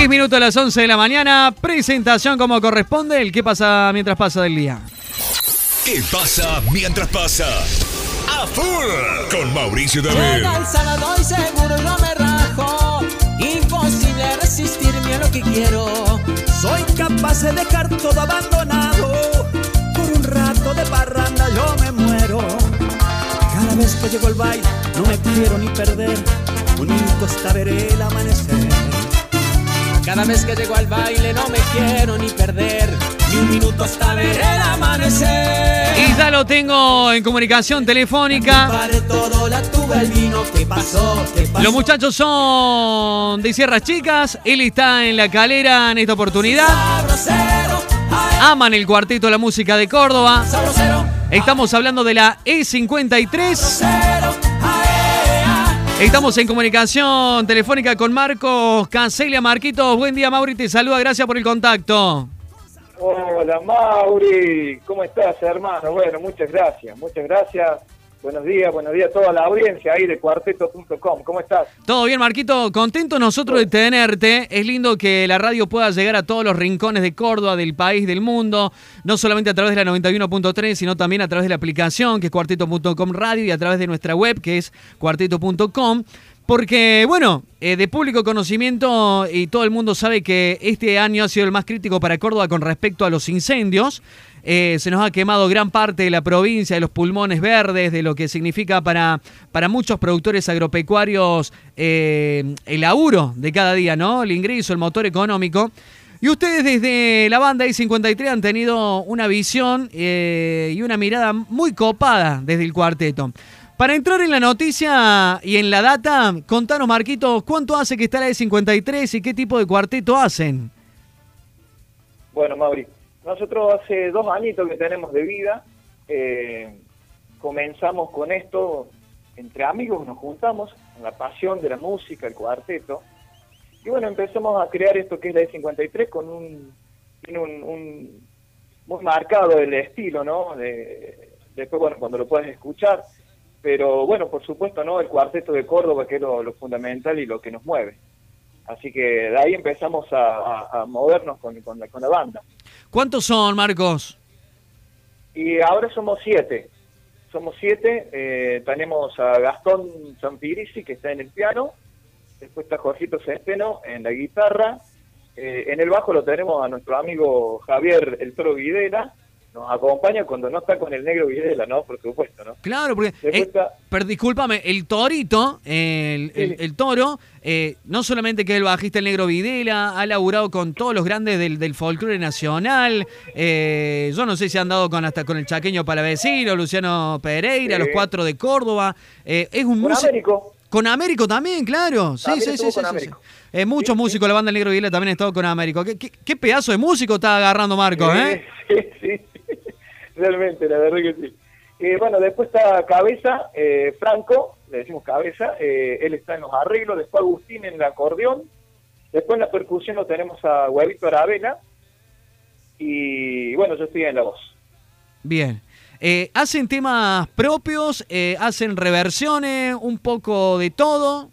10 minutos a las 11 de la mañana, presentación como corresponde, el qué pasa mientras pasa del día. ¿Qué pasa mientras pasa? A full con Mauricio David. Llega el sábado y seguro no me rajo. Imposible resistirme a lo que quiero. Soy capaz de dejar todo abandonado. Por un rato de parranda yo me muero. Cada vez que llego al baile no me quiero ni perder. Bonito está ver el amanecer. Cada vez que llego al baile no me quiero ni perder. Ni un minuto hasta ver el amanecer. Y ya lo tengo en comunicación telefónica. Los muchachos son de Sierras Chicas, él está en la calera en esta oportunidad. Aman el cuarteto la música de Córdoba. Estamos hablando de la E53. Estamos en comunicación telefónica con Marcos Cancelia. Marquitos, buen día, Mauri. Te saluda, gracias por el contacto. Hola Mauri, ¿cómo estás hermano? Bueno, muchas gracias, muchas gracias. Buenos días, buenos días a toda la audiencia ahí de cuarteto.com. ¿Cómo estás? Todo bien, Marquito. Contento nosotros de tenerte. Es lindo que la radio pueda llegar a todos los rincones de Córdoba, del país, del mundo. No solamente a través de la 91.3, sino también a través de la aplicación que es cuarteto.com radio y a través de nuestra web que es cuarteto.com. Porque, bueno, eh, de público conocimiento y todo el mundo sabe que este año ha sido el más crítico para Córdoba con respecto a los incendios. Eh, se nos ha quemado gran parte de la provincia, de los pulmones verdes, de lo que significa para, para muchos productores agropecuarios eh, el laburo de cada día, ¿no? El ingreso, el motor económico. Y ustedes desde la banda I-53 han tenido una visión eh, y una mirada muy copada desde el cuarteto. Para entrar en la noticia y en la data, contanos, Marquitos, ¿cuánto hace que está la E53 y qué tipo de cuarteto hacen? Bueno, Mauri, nosotros hace dos añitos que tenemos de vida, eh, comenzamos con esto, entre amigos nos juntamos, con la pasión de la música, el cuarteto, y bueno, empezamos a crear esto que es la E53 con un, tiene un, un- muy marcado el estilo, ¿no? De- después, bueno, cuando lo puedes escuchar, pero bueno, por supuesto, ¿no? El cuarteto de Córdoba, que es lo, lo fundamental y lo que nos mueve. Así que de ahí empezamos a, a- movernos con, con la, con la banda. ¿Cuántos son, Marcos? Y ahora somos siete. Somos siete. eh, tenemos a Gastón Zampirisi, que está en el piano. Después está Jorgito Centeno en la guitarra. eh, en el bajo lo tenemos a nuestro amigo Javier El Toro Videla. Nos acompaña cuando no está con el negro Videla, ¿no? Por supuesto, ¿no? Claro, porque. Eh, está- pero discúlpame, el torito, el, el- Sí. el toro, eh, no solamente que es el bajista el negro Videla, ha laburado con todos los grandes del, del folclore nacional. eh, yo no sé si han dado con hasta con el chaqueño Palavecino, Luciano Pereira, Sí. los cuatro de Córdoba. eh, es un músico. Con Américo también, claro. Sí, También sí, sí. Eh, muchos Sí, sí. músicos, la banda Negro Videla también ha estado con Américo. ¿Qué, qué, qué pedazo de músico está agarrando Marco, eh? Sí, sí, realmente, la verdad que sí. Eh, bueno, después está Cabeza, eh, Franco, le decimos Cabeza, eh, él está en los arreglos, después Agustín en el acordeón, después en la percusión lo tenemos a Huevito Aravena, y bueno, yo estoy en la voz. Bien. ¿Hacen temas propios? ¿Hacen reversiones? ¿Un poco de todo?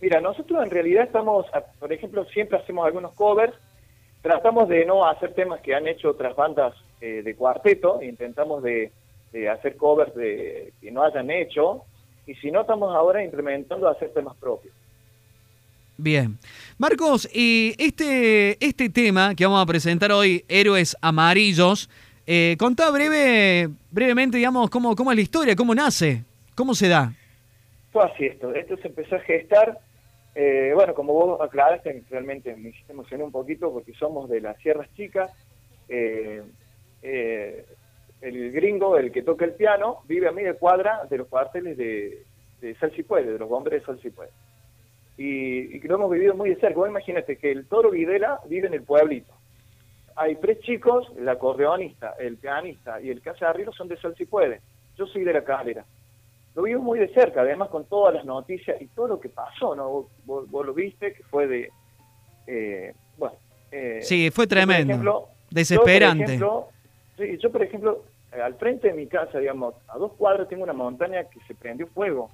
Mira, nosotros en realidad estamos, por ejemplo, siempre hacemos algunos covers, tratamos de no hacer temas que han hecho otras bandas eh, de cuarteto, intentamos de, de hacer covers de, que no hayan hecho, y si no, estamos ahora implementando hacer temas propios. Bien. Marcos, y este, este tema que vamos a presentar hoy, Héroes Amarillos, eh, contá breve, brevemente, digamos, cómo, cómo es la historia, cómo nace, cómo se da. Fue así esto, esto se empezó a gestar, eh, bueno, como vos aclaraste, realmente me emocionar un poquito porque somos de las Sierras Chicas, eh, eh, el gringo, el que toca el piano, vive a media cuadra de los cuarteles de, de Si Puede, de los bomberos de Sal Si Puede. Y, y lo hemos vivido muy de cerca. Vos imagínate que el Toro Videla vive en el pueblito. Hay tres chicos, el acordeonista, el pianista y el que hace arreglos son de Sal Si Puede. Yo soy de la calera lo vimos muy de cerca, además con todas las noticias y todo lo que pasó, ¿no? Vos, vos- vos lo viste, que fue de... eh, bueno, eh, Sí, fue yo, por tremendo. ejemplo, Desesperante. Yo, por ejemplo, sí, yo, por ejemplo, eh, al frente de mi casa, digamos, a dos cuadras tengo una montaña que se prendió fuego.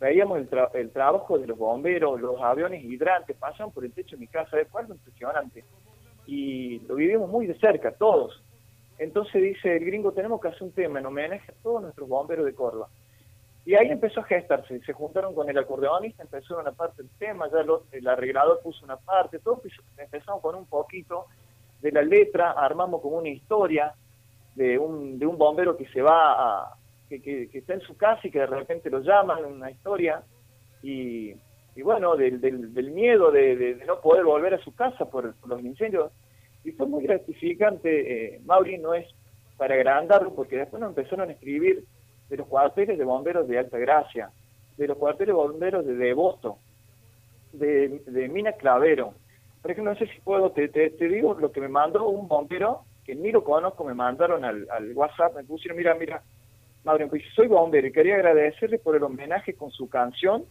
veíamos el, tra- el trabajo de los bomberos, los aviones hidrantes, pasan por el techo de mi casa, es algo impresionante. Y lo vivimos muy de cerca, todos. Entonces dice el gringo, tenemos que hacer un tema en homenaje a todos nuestros bomberos de Córdoba. Y ahí empezó a gestarse, se juntaron con el acordeonista, empezó una parte del tema, ya lo- el arreglador puso una parte, todo pues, empezamos con un poquito de la letra, armamos como una historia de un, de un bombero que se va a, que, que, está en su casa y que de repente lo llaman, una historia, y, y bueno, del, del, del miedo de, de- de no poder volver a su casa por, por los incendios. Y fue muy gratificante, eh, Mauri, no es para agrandarlo, porque después nos empezaron a escribir de los cuarteles de bomberos de Alta Gracia, de los cuarteles de bomberos de Devoto, de, de Mina Clavero. Por ejemplo, no sé si puedo, te, te, te digo lo que me mandó un bombero, que ni lo conozco, me mandaron al, al WhatsApp, me pusieron, mira, mira, Mauricio, pues soy bombero y quería agradecerle por el homenaje con su canción.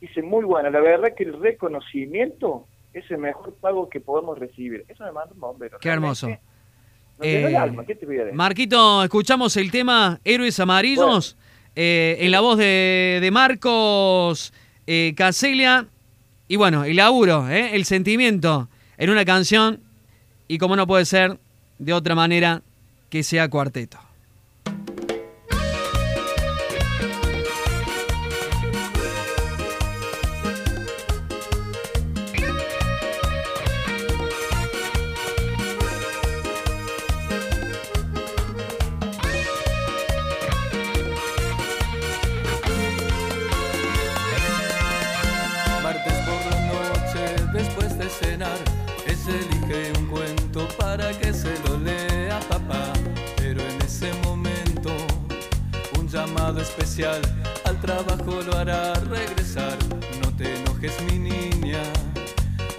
Dice, muy buena, la verdad que el reconocimiento es el mejor pago que podemos recibir. Eso me manda un bombero. Qué hermoso. El Eh, alma, ¿qué te voy a decir? Marquito, escuchamos el tema Héroes Amarillos eh, en la voz de, de Marcos eh, Caselia. Y bueno, el laburo, eh, el sentimiento en una canción. Y como no puede ser de otra manera que sea cuarteto.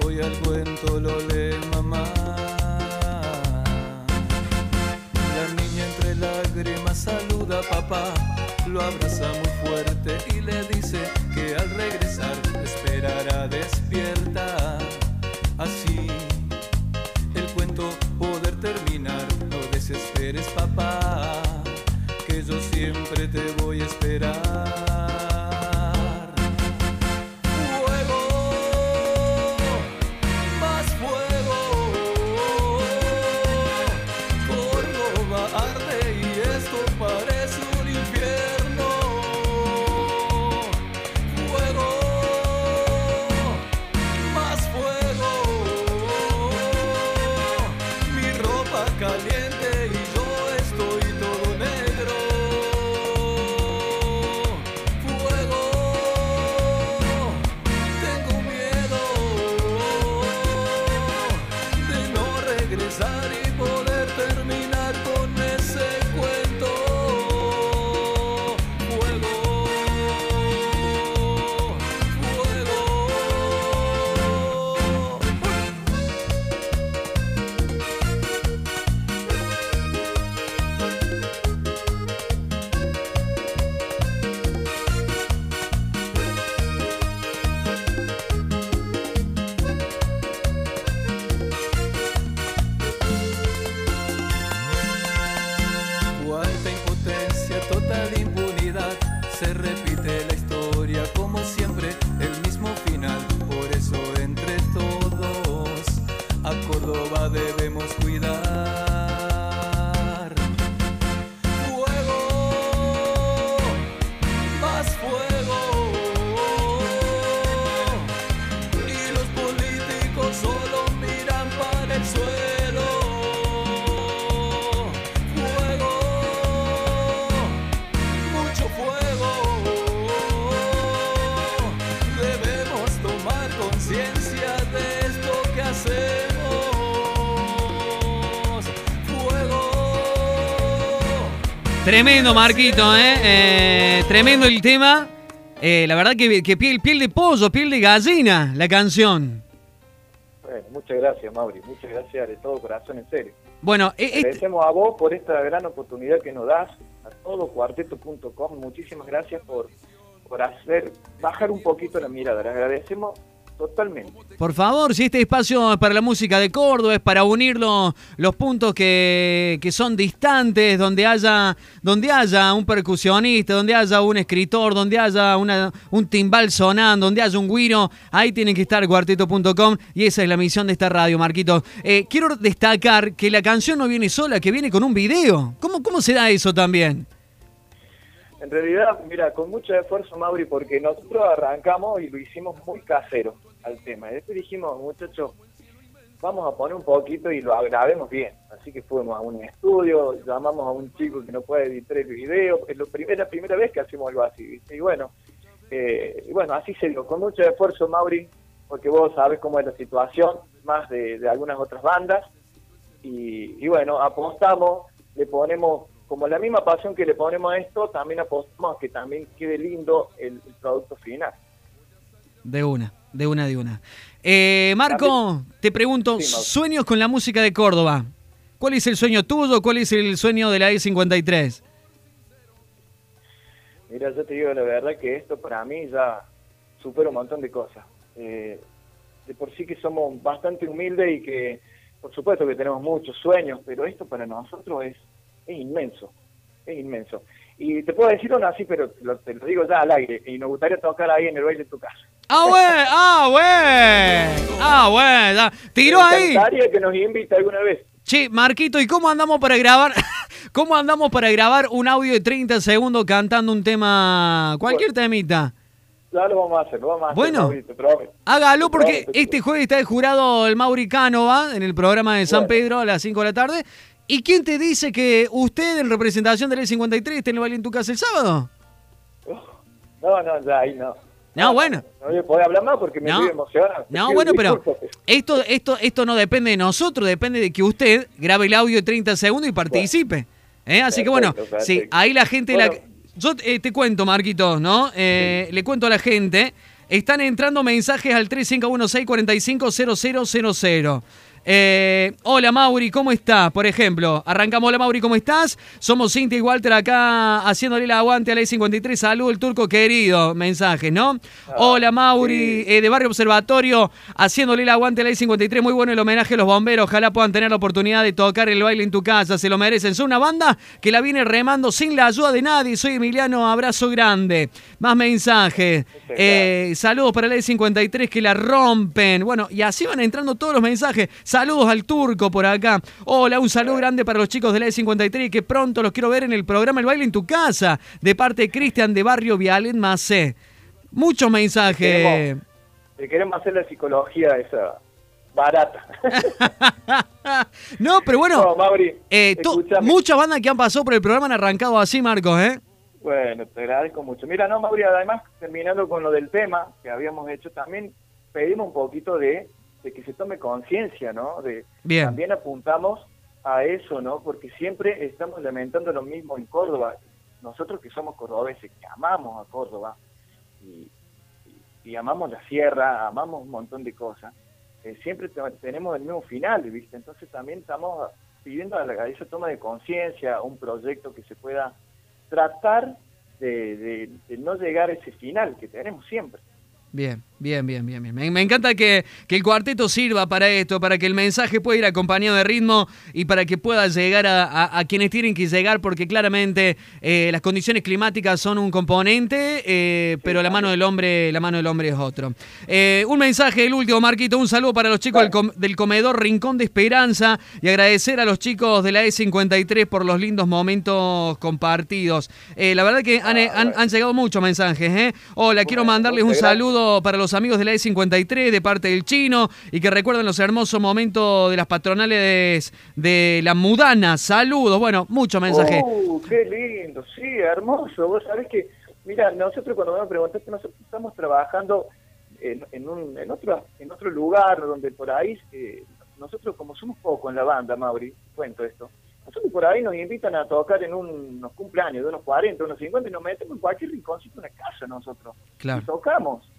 Hoy al cuento lo lee mamá. La niña entre lágrimas saluda a papá, lo abraza muy fuerte y le dice que al regresar esperará despierta. Así el cuento poder terminar, no desesperes papá, que yo siempre te voy a esperar. Regresar Tremendo, Marquito, ¿eh? Eh, tremendo el tema. Eh, la verdad que, que piel, piel de pollo, piel de gallina, la canción. Bueno, muchas gracias, Mauri. Muchas gracias de todo corazón, en serio. Bueno, eh, este- Agradecemos a vos por esta gran oportunidad que nos das, a todo cuarteto.com. Muchísimas gracias por, por hacer bajar un poquito la mirada. Les agradecemos totalmente. Por favor, si este espacio es para la música de Córdoba, es para unir los, puntos que, que son distantes, donde haya, donde haya un percusionista, donde haya un escritor, donde haya una, un timbal sonando, donde haya un guiro, ahí tienen que estar cuarteto.com y esa es la misión de esta radio, Marquito. Eh, quiero destacar que la canción no viene sola, que viene con un video. ¿Cómo, cómo se da eso también? En realidad, mira, con mucho esfuerzo, Mauri, porque nosotros arrancamos y lo hicimos muy casero al tema. Y después dijimos, muchachos, vamos a poner un poquito y lo grabemos bien. Así que fuimos a un estudio, llamamos a un chico que no puede editar el video. Es lo primera, la primera vez que hacemos algo así, ¿viste? Y bueno, eh, bueno, así se dio, con mucho esfuerzo, Mauri, porque vos sabes cómo es la situación, más de, algunas otras bandas. Y bueno, apostamos, le ponemos como la misma pasión que le ponemos a esto, también apostamos a que también quede lindo el, el producto final. De una, de una, de una. Eh, Marco, te pregunto, Sí, sueños con la música de Córdoba. ¿Cuál es el sueño tuyo? ¿Cuál es el sueño de la E53? Mira, yo te digo la verdad que esto para mí ya supera un montón de cosas. Eh, de por sí que somos bastante humildes y que, por supuesto que tenemos muchos sueños, pero esto para nosotros es, es inmenso, es inmenso. Y te puedo decir aún así, pero te lo, te lo digo ya al aire, y nos gustaría tocar ahí en el baile de tu casa. Ah, güey, ah, güey. Ah, güey, ya. Tiró ahí. que nos invite alguna vez. Che, Marquito, ¿y cómo andamos para grabar? ¿Cómo andamos para grabar un audio de 30 segundos cantando un tema, cualquier temita? Ya lo vamos a hacer, lo vamos a hacer. Bueno. Hágalo porque este jueves está el jurado el Mauri Cánova en el programa de San Bueno. Pedro a las 5 de la tarde. ¿Y quién te dice que usted en representación del E53 esté en el baile en tu casa el sábado? No, no, ya ahí no. No, bueno. No voy a poder hablar más porque me No. estoy emocionado. No, bueno, pero esto, esto, esto no depende de nosotros, depende de que usted grabe el audio de 30 segundos y participe. ¿Eh? Así que bueno, Perfecto, sí, ahí la gente... la-. Yo eh, te cuento, Marquito, ¿no? Eh, Le cuento a la gente, están entrando mensajes al 3516-450000. Eh, hola Mauri, ¿cómo está? Por ejemplo, arrancamos, hola Mauri, ¿cómo estás? Somos Cintia y Walter acá haciéndole el aguante a la I-53. Salud, el turco querido. Mensajes, ¿no? Hola Mauri, eh, de Barrio Observatorio, haciéndole el aguante a la I-53. Muy bueno el homenaje a los bomberos. Ojalá puedan tener la oportunidad de tocar el baile en tu casa. Se lo merecen. Son una banda que la viene remando sin la ayuda de nadie. Soy Emiliano, abrazo grande. Más mensajes. Eh, saludos para la I-53 que la rompen. Bueno, y así van entrando todos los mensajes. Saludos al turco por acá. Hola, un saludo grande para los chicos de la E53 que pronto los quiero ver en el programa El Baile en tu Casa, de parte de Cristian de Barrio Vialet Macé. Muchos mensajes. Queremos- Le queremos hacer la psicología esa barata. no, pero bueno, No, Mauri, eh, muchas bandas que han pasado por el programa han arrancado así, Marcos, ¿eh? Bueno, te agradezco mucho. Mira, no, Mauri, además, terminando con lo del tema que habíamos hecho, también pedimos un poquito de, de que se tome conciencia, ¿no? De, Bien. También apuntamos a eso, ¿no? Porque siempre estamos lamentando lo mismo en Córdoba. Nosotros que somos cordobeses, que amamos a Córdoba y, y- y amamos la sierra, amamos un montón de cosas, eh, siempre te- tenemos el mismo final, ¿viste? Entonces también estamos pidiendo a, la, a esa toma de conciencia, un proyecto que se pueda tratar de, de- de no llegar a ese final que tenemos siempre. Bien, bien, bien, bien, bien. Me, me encanta que, que el cuarteto sirva para esto, para que el mensaje pueda ir acompañado de ritmo y para que pueda llegar a, a- a quienes tienen que llegar, porque claramente eh, las condiciones climáticas son un componente, eh, pero la mano del hombre, la mano del hombre es otro. Eh, un mensaje, el último, Marquito, un saludo para los chicos del, com- del comedor Rincón de Esperanza y agradecer a los chicos de la E53 por los lindos momentos compartidos. La verdad que han, han- han llegado muchos mensajes. ¿eh? Hola, quiero mandarles un gracias. Saludo para los amigos de la E53 de parte del chino y que recuerden los hermosos momentos de las patronales de la mudana. Saludos. Bueno, muchos mensajes. ¡Uh, qué lindo! Sí, hermoso. Vos sabés que, mira, nosotros cuando me preguntaste, nosotros estamos trabajando en, en, un, en, otro, en otro lugar donde por ahí, eh, nosotros como somos poco en la banda, Mauri, cuento esto, nosotros por ahí nos invitan a tocar en un- unos cumpleaños de unos 40, unos 50 y nos metemos en cualquier rinconcito de una casa nosotros. Claro. Y tocamos.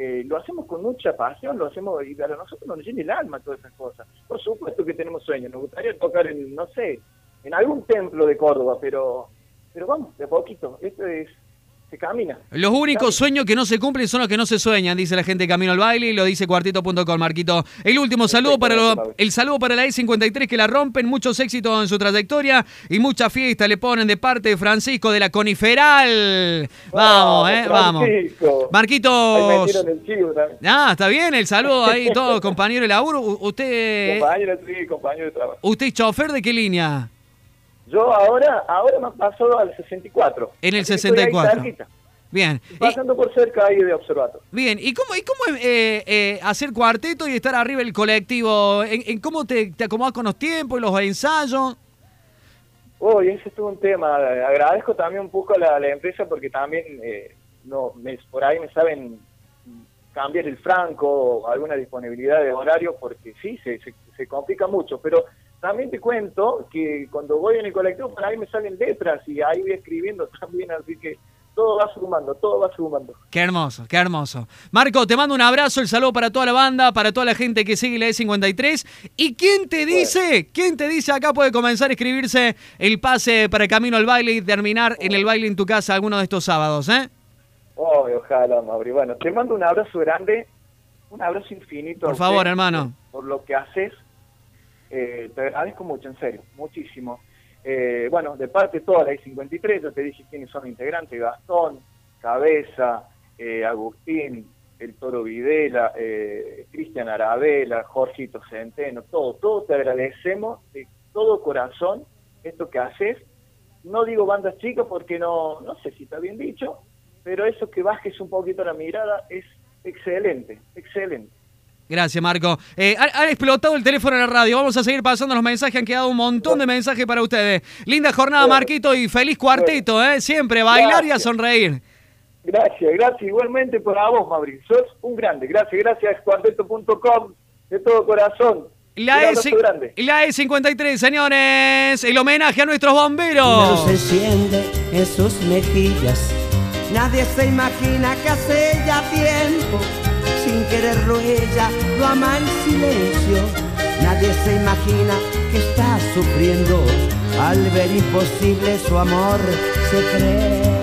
Eh, lo hacemos con mucha pasión, lo hacemos y a nosotros nos llena el alma todas esas cosas. Por supuesto que tenemos sueños, nos gustaría tocar en, no sé, en algún templo de Córdoba, pero pero vamos, de poquito. Esto es se camina. Los únicos sueños que no se cumplen son los que no se sueñan, dice la gente de Camino al Baile y lo dice cuartito.com, Marquito. El último saludo para lo- el saludo para la E53 que la rompen, muchos éxitos en su trayectoria y mucha fiesta le ponen de parte de Francisco de la Coniferal. Vamos, eh, vamos. También. Ah, está bien, el saludo ahí, todo compañero de laburo. Usted, Compañero, sí, compañero de trabajo. usted es chofer de qué línea? Yo ahora, ahora me pasó al 64. En el Así que estoy ahí 64. cerquita, Bien. Y- Pasando por cerca ahí de observatorio. Bien, ¿y cómo, y cómo es eh, eh, hacer cuarteto y estar arriba del colectivo? ¿En, en cómo te, te acomodas con los tiempos y los ensayos? Uy, ese es un tema. Agradezco también un poco a la, a la empresa porque también eh, no me- por ahí me saben cambiar el franco o alguna disponibilidad de horario porque sí, se, se, se complica mucho. Pero también te cuento que cuando voy en el colectivo por ahí me salen letras y ahí voy escribiendo también, así que todo va sumando, todo va sumando. Qué hermoso, qué hermoso. Marco, te mando un abrazo, el saludo para toda la banda, para toda la gente que sigue la E53. ¿Y quién te dice, quién te dice acá puede comenzar a escribirse el pase para el camino al baile y terminar en el baile en tu casa alguno de estos sábados, eh? Oh, ojalá, Mauri. Bueno, te mando un abrazo grande, un abrazo infinito. Por favor, hermano. Por lo que haces. Eh, te agradezco mucho, en serio, muchísimo. Eh, bueno, de parte toda la I-53, yo te dije quiénes son integrantes, Gastón, Cabeza, eh, Agustín, el Toro Videla, eh, Cristian Arabela, Jorgito Centeno, todo, todo te agradecemos de todo corazón esto que haces. No digo bandas chicas porque no, no sé si está bien dicho, pero eso que bajes un poquito la mirada es excelente, excelente. Gracias, Marco. Eh, ha, ha explotado el teléfono en la radio. Vamos a seguir pasando los mensajes. Han quedado un montón de mensajes para ustedes. Linda jornada. Marquito, y feliz cuarteto, ¿eh? Siempre bailar y a sonreír. Gracias, gracias igualmente para vos, Mauricio. Sos un grande. Gracias, gracias, cuarteto.com, de todo corazón. La, E, grande. la E53, señores. El homenaje a nuestros bomberos. se enciende en sus mejillas. Nadie se imagina que hace ya tiempo, sin quererlo ella lo ama en silencio. Nadie se imagina que está sufriendo al ver imposible su amor secreto.